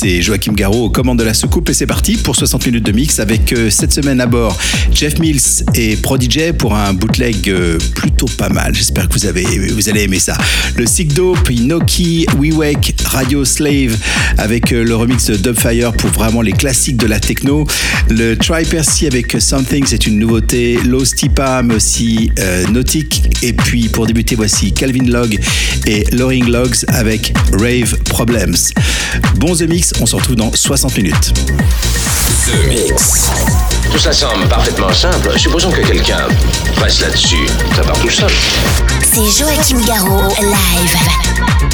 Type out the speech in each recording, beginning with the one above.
C'est Joachim Garraud aux commandes de la soucoupe et c'est parti pour 60 minutes de mix avec euh, cette semaine à bord Jeff Mills et Prodigy pour un bootleg euh, plutôt pas mal. J'espère que vous, avez, vous allez aimer ça. Le Sick Dope, Inoki, We Wake, Radio Slave avec euh, le remix de Dubfire pour vraiment les classiques de la techno. Le Try Percy avec Something, c'est une nouveauté. Low Stipa, mais aussi Nautic. Et puis pour débuter, voici Calvin Log et Loring Logs avec Rave Problems. Bon The Mix, on se retrouve dans 60 minutes. The Mix. Tout ça semble parfaitement simple. Supposons que quelqu'un reste là-dessus. Ça part tout seul. C'est Joachim Garraud, live.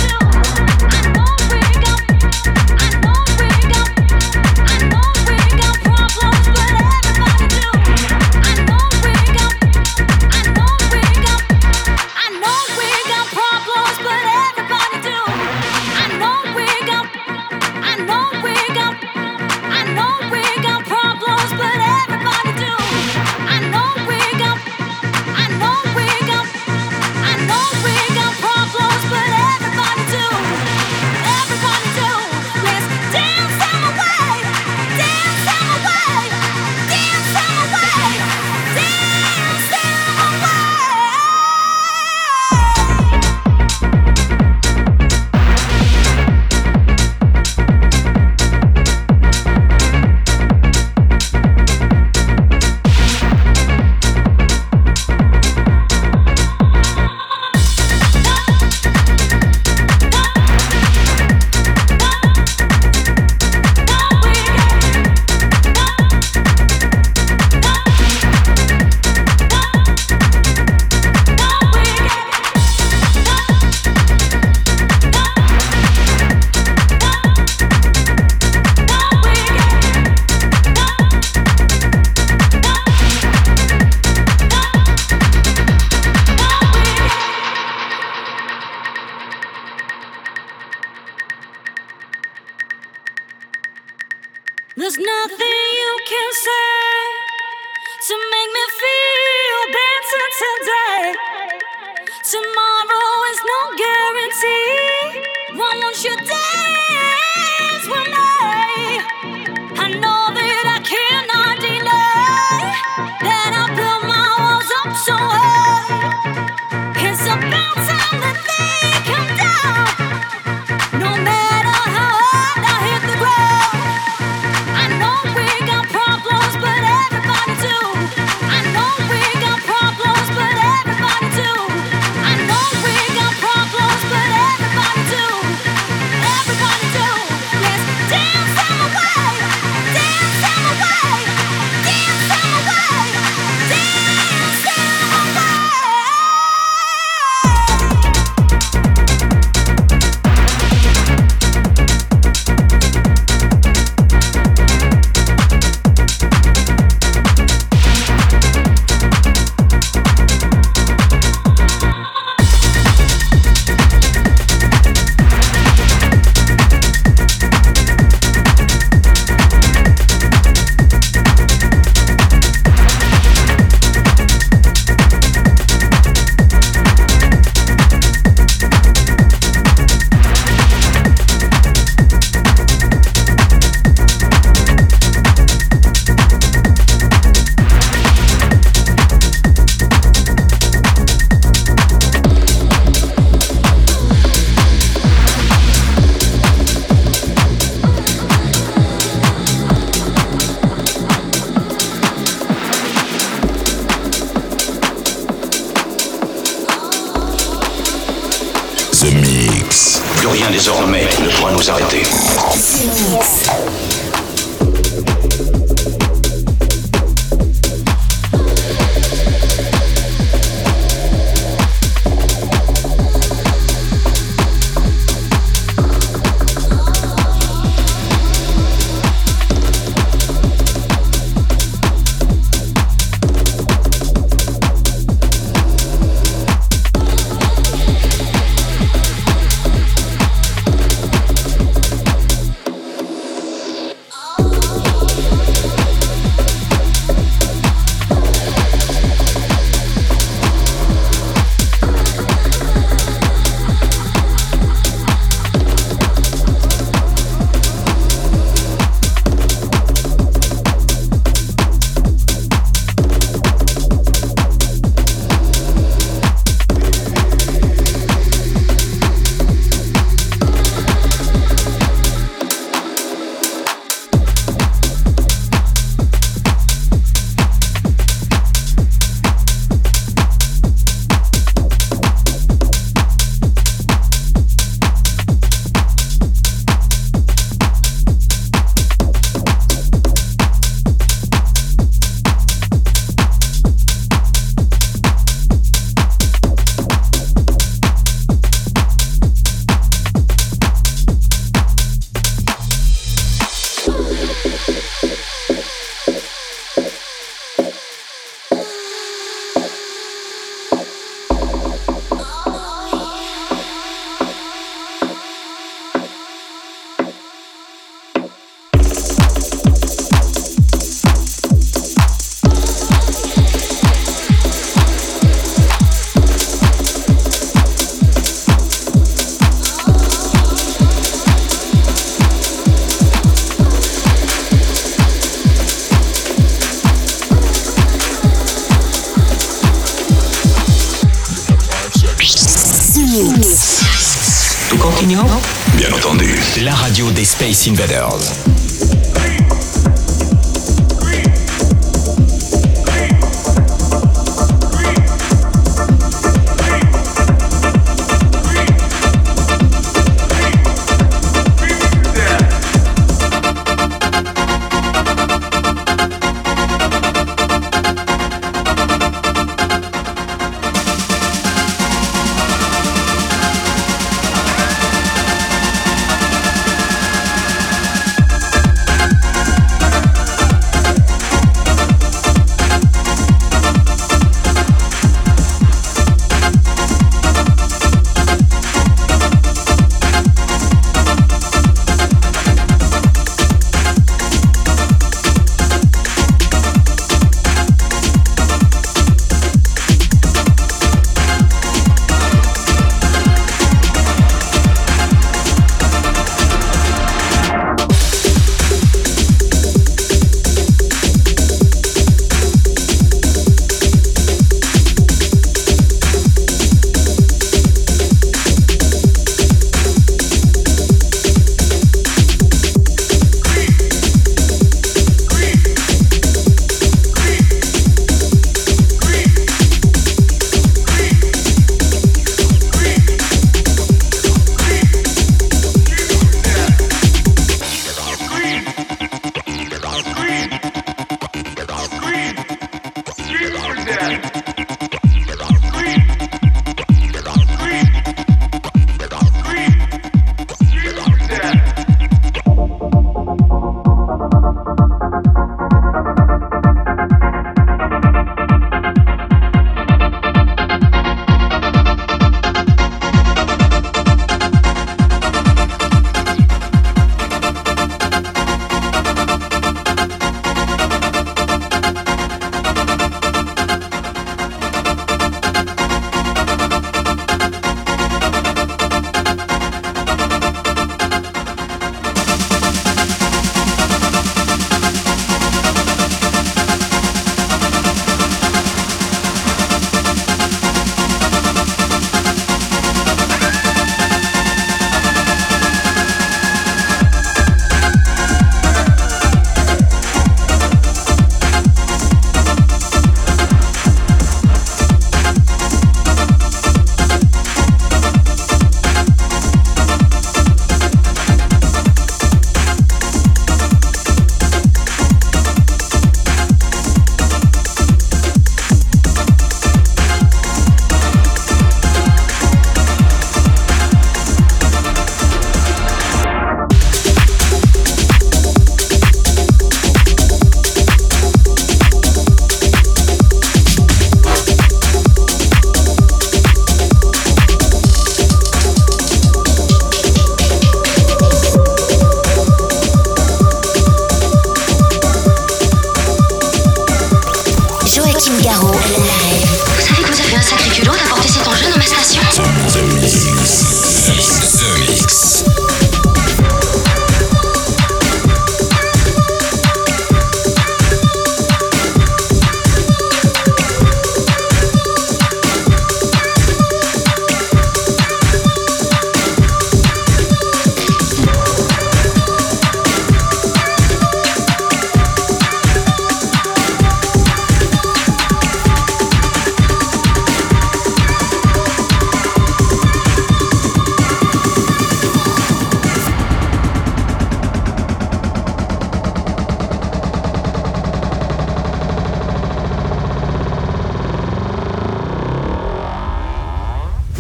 Space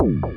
Boom.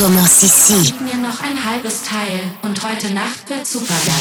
Commence ici. Gib mir noch ein halbes Teil und heute Nacht wird super super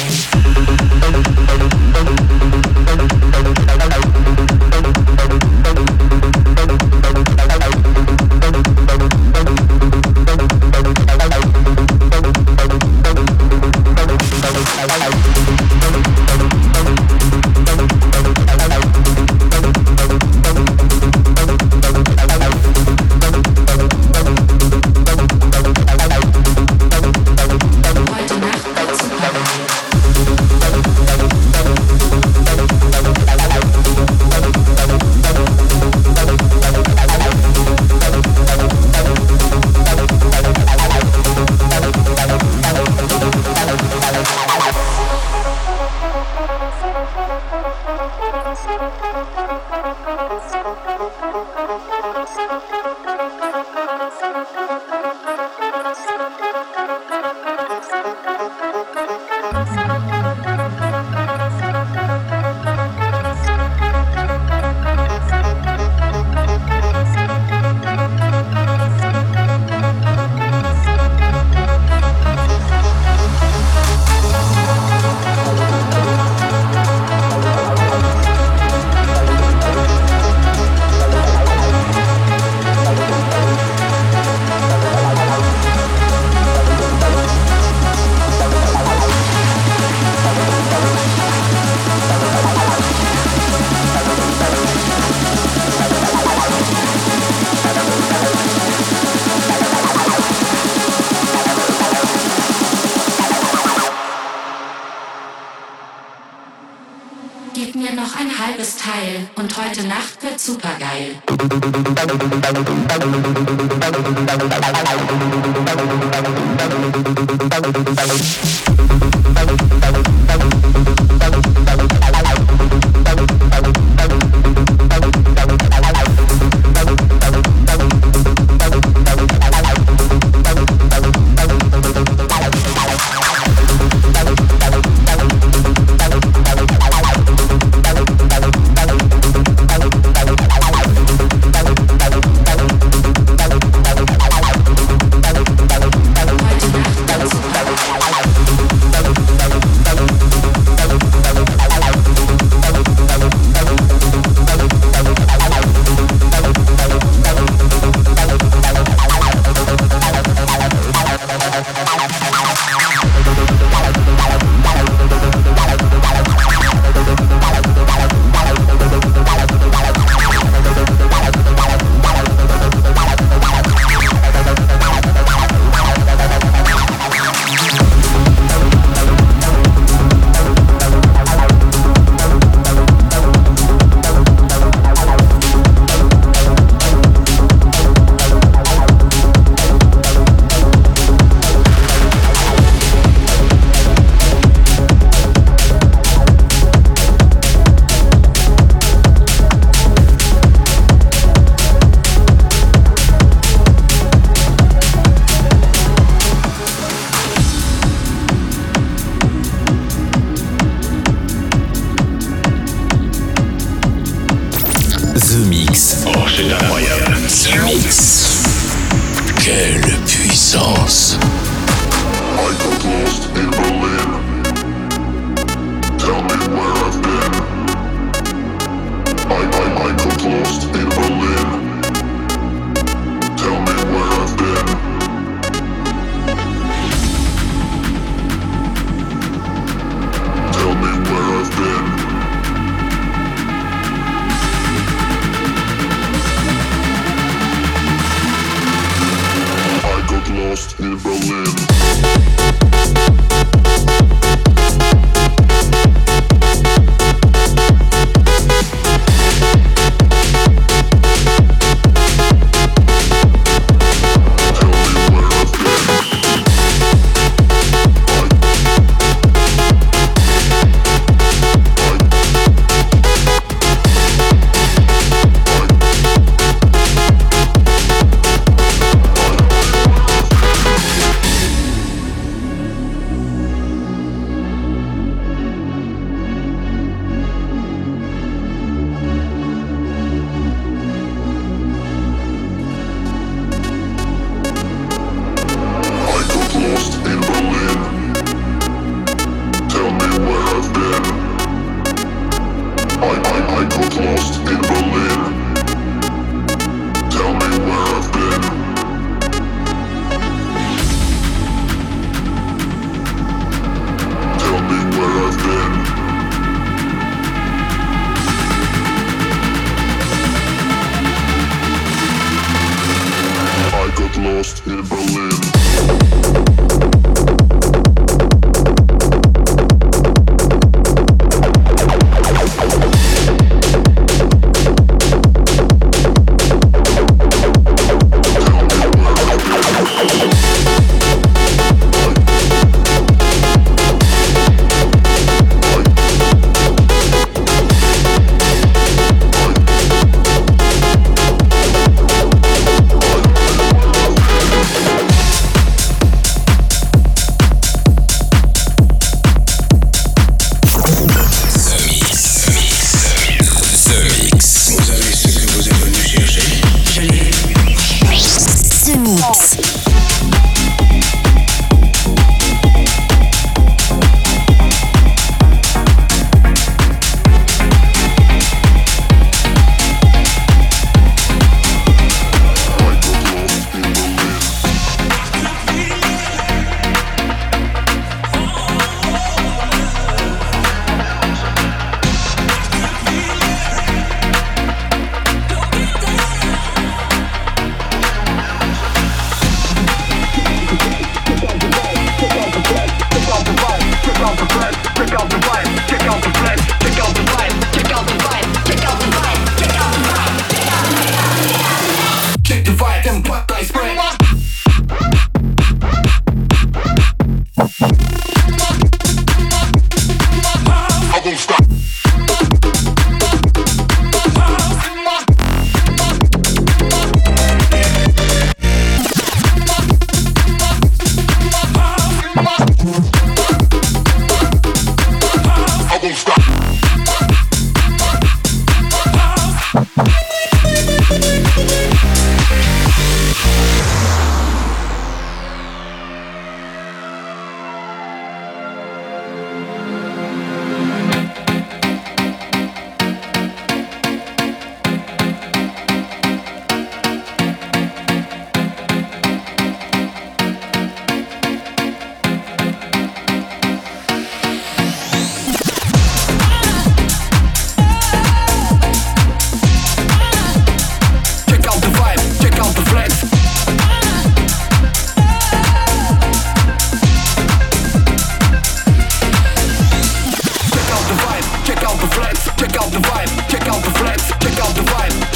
Check out the vibe, check out the flex, check out the vibe.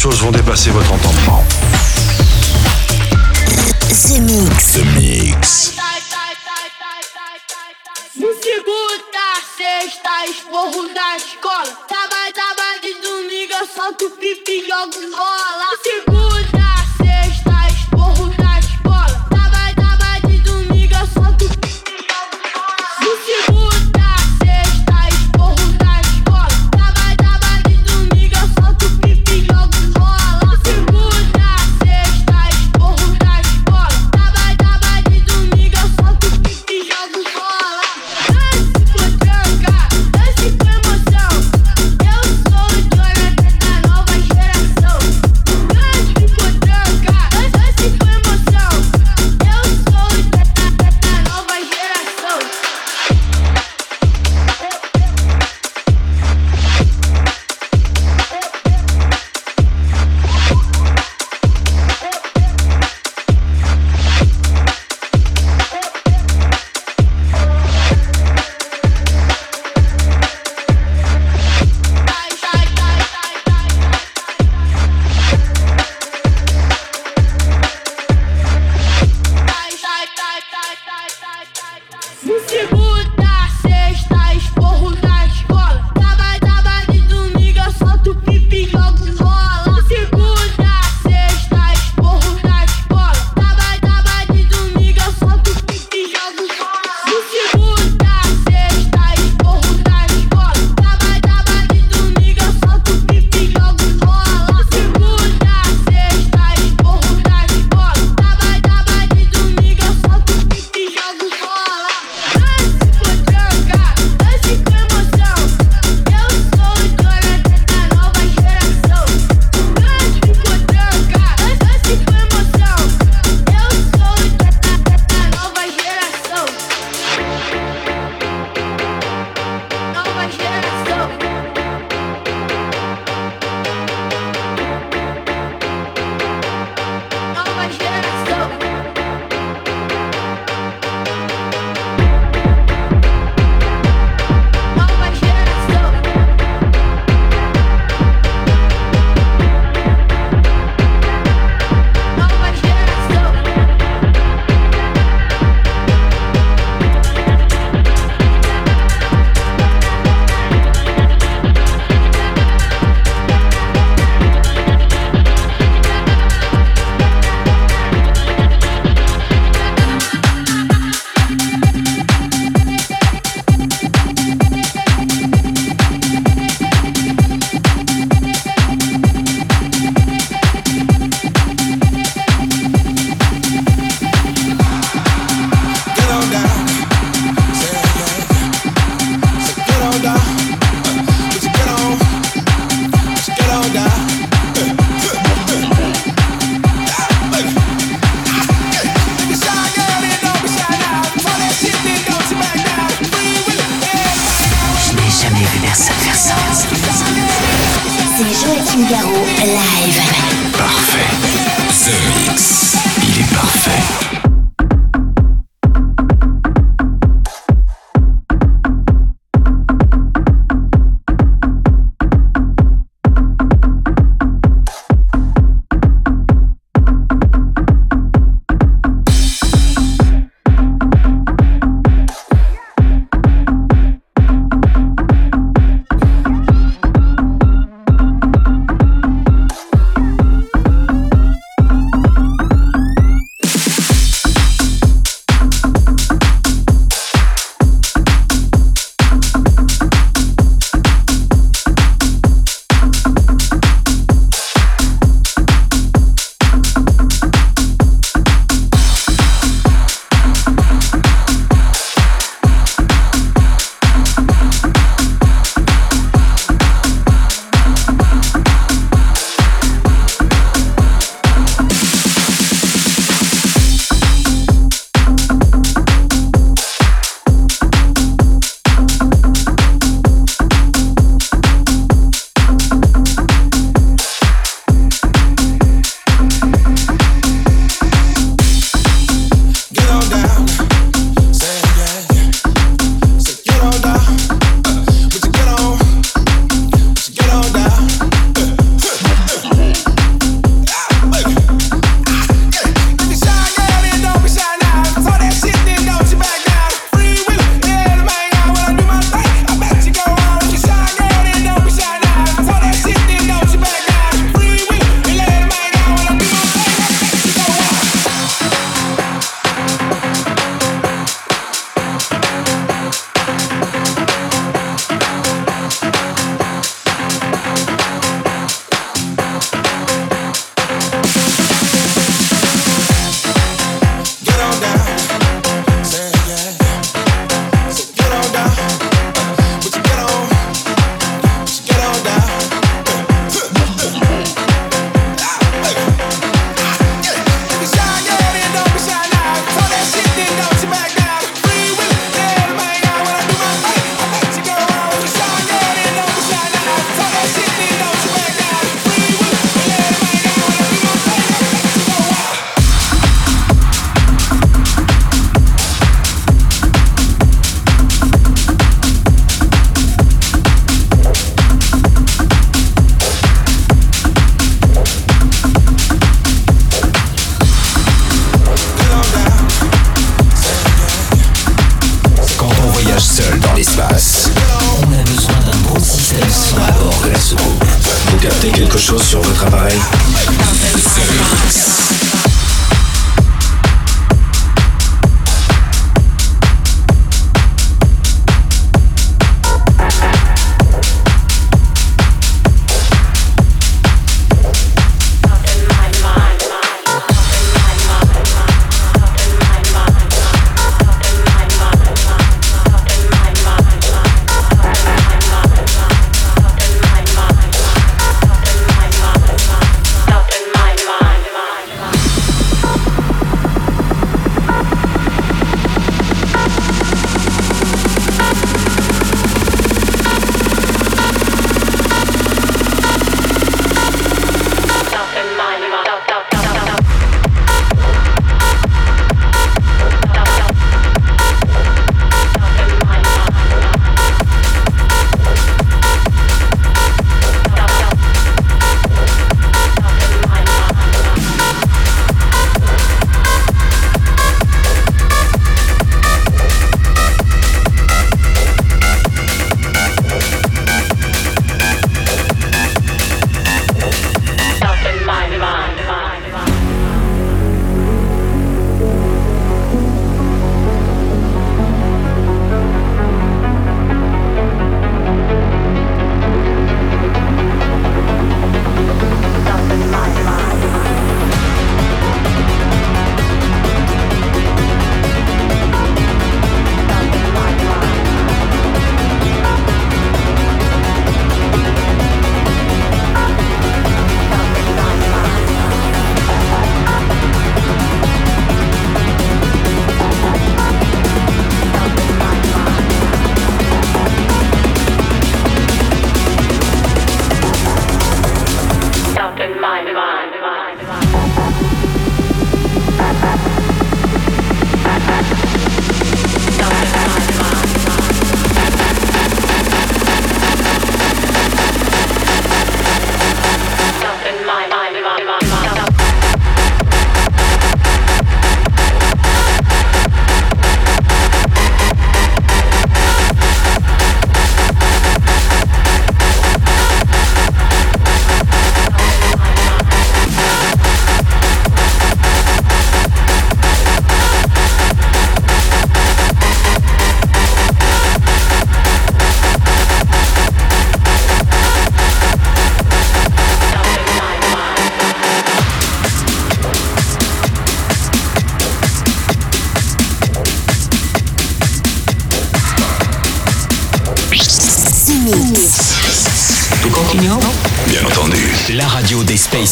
Choses vont dépasser votre entendement. The Mix. The Mix. Segunda, sexta, esporro da escola. Trabalho, trabalho de domingo, eu solto pipi e jogo bola.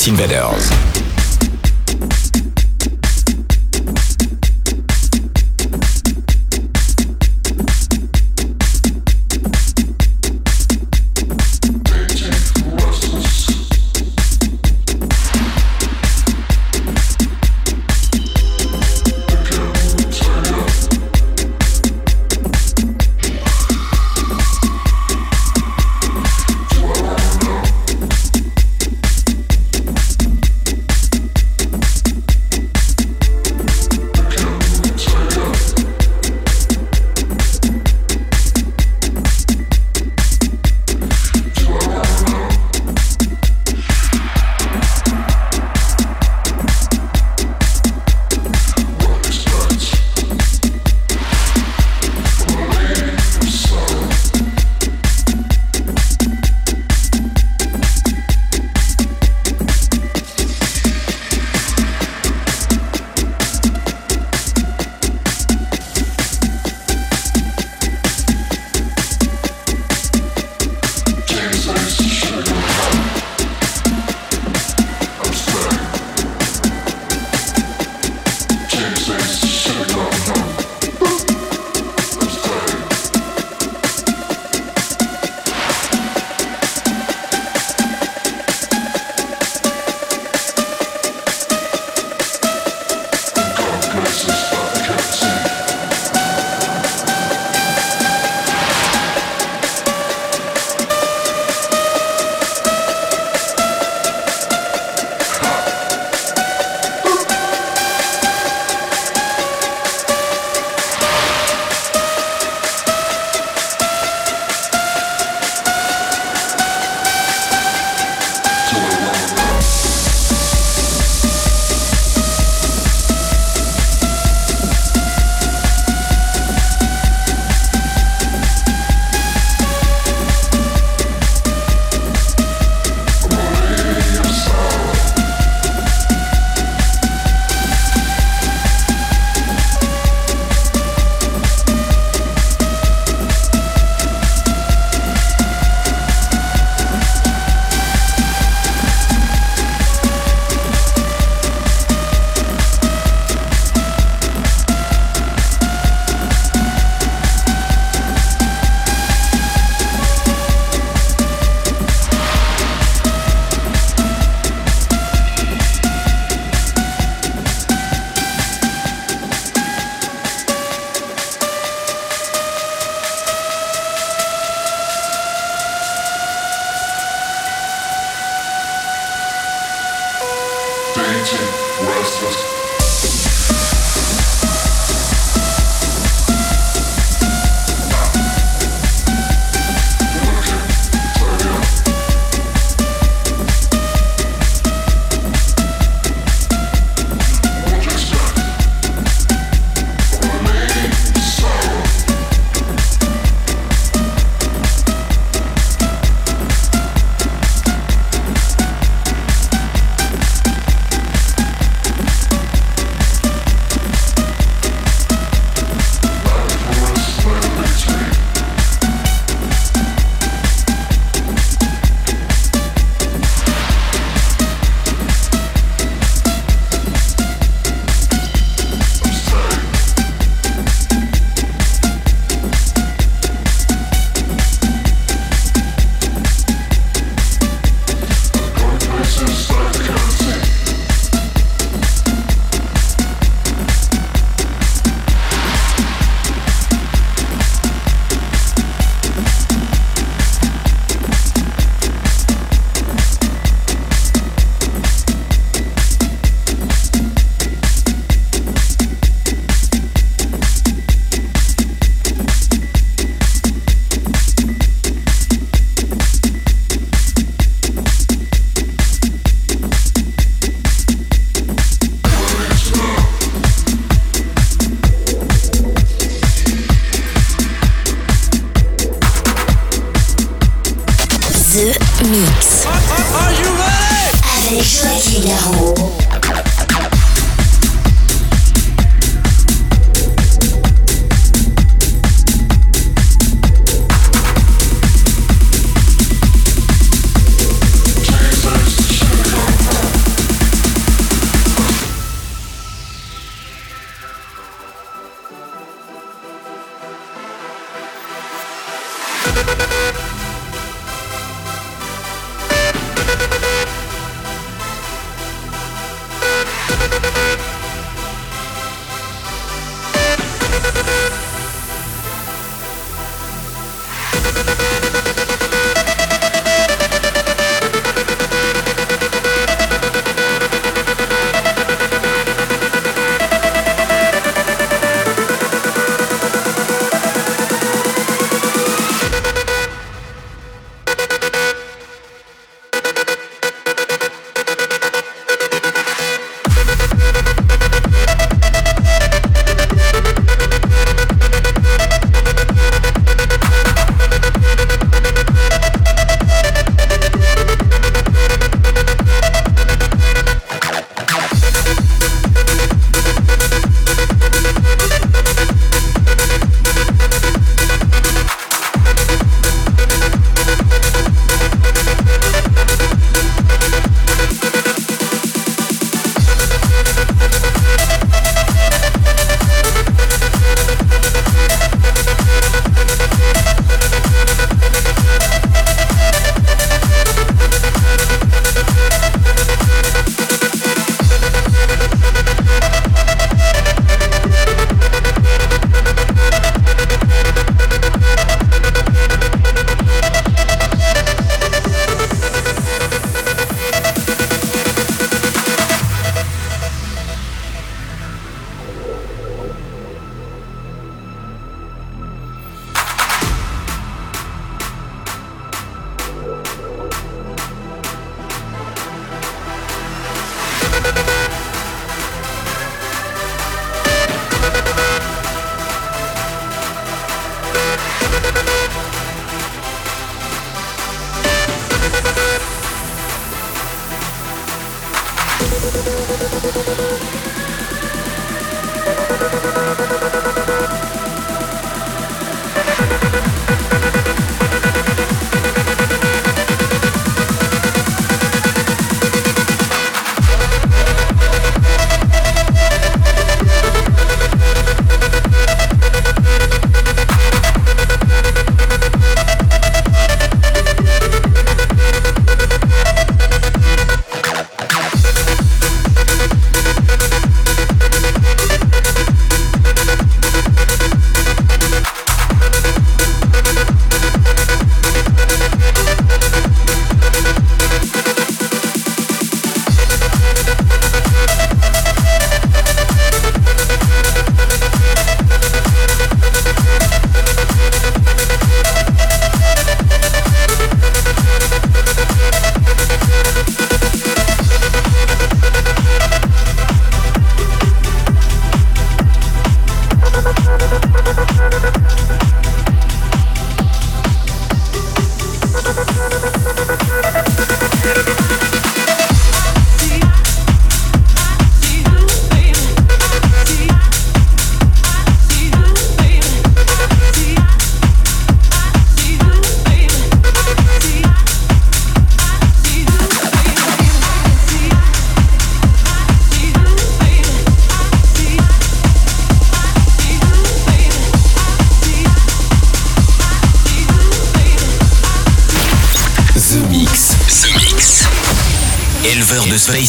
Invaders.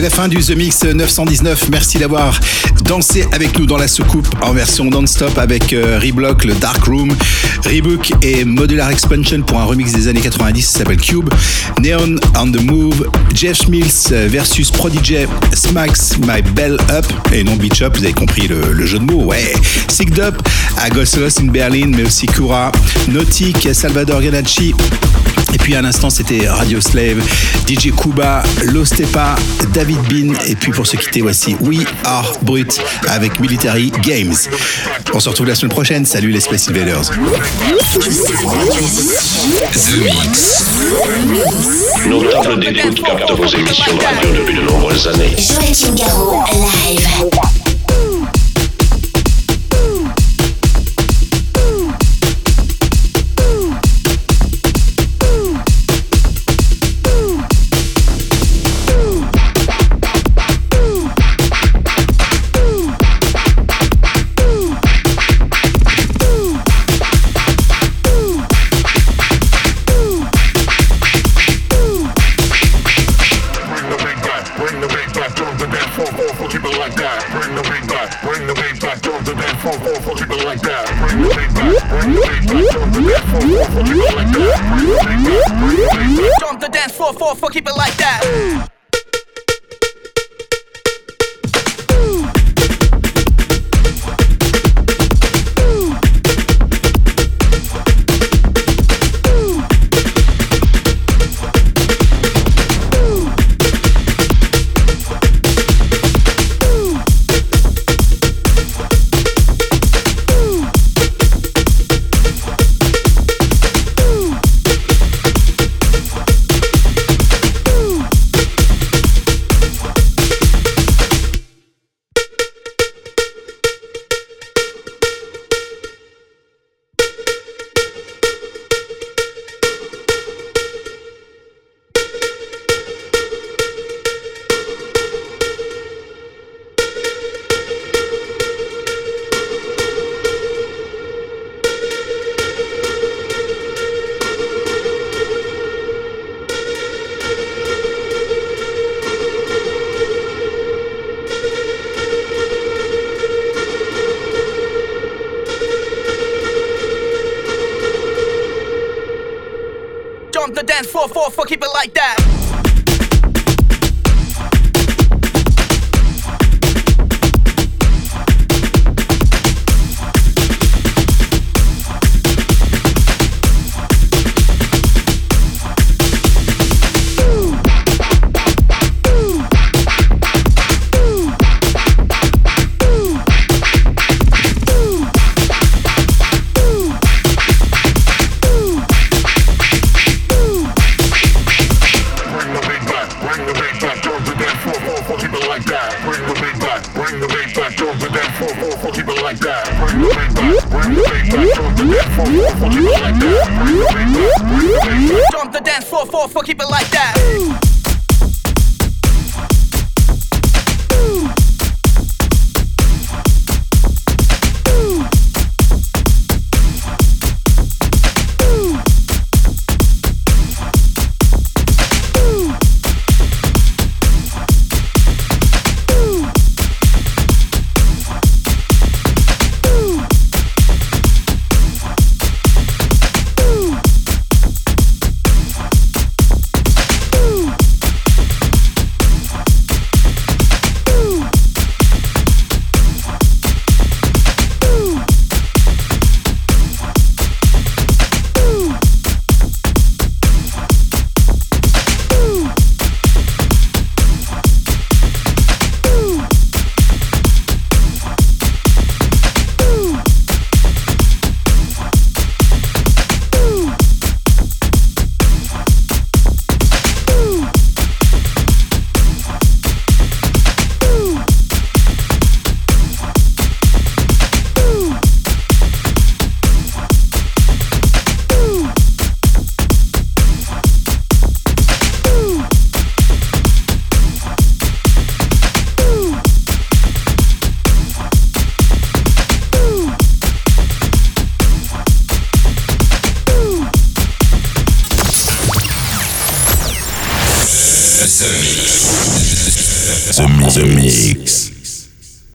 La fin du The Mix 919. Merci d'avoir dansé avec nous dans la soucoupe en version non-stop avec euh, Reblock, le Dark Room, Rebook et Modular Expansion pour un remix des années 90 qui s'appelle Cube, Neon on the Move, Jeff Mills versus Prodigy, Smacks My Bell Up et non Beach Up, vous avez compris le, jeu de mots, ouais. Sicked Up, in Berlin, mais aussi Kura, Nautic, Salvador Ganacci. Et puis à l'instant, c'était Radio Slave, DJ Kuba, Lostepa, David Bean. Et puis pour se quitter, voici We Are Brut avec Military Games. On se retrouve la semaine prochaine. Salut les Space Invaders. The Mix. Nos tables d'écoute captent vos émissions de radio depuis de nombreuses années. Joachim Garraud, live. the beat back, bring the beat back, drop the beat, fall, fall, fall, keep it like that. Bring the beat back, bring the beat back, drop the beat, fall, fall, fall, keep it like that. Bring the beat back, bring the dance floor, fall, fall, keep it like that. four, four, four, keep it like that.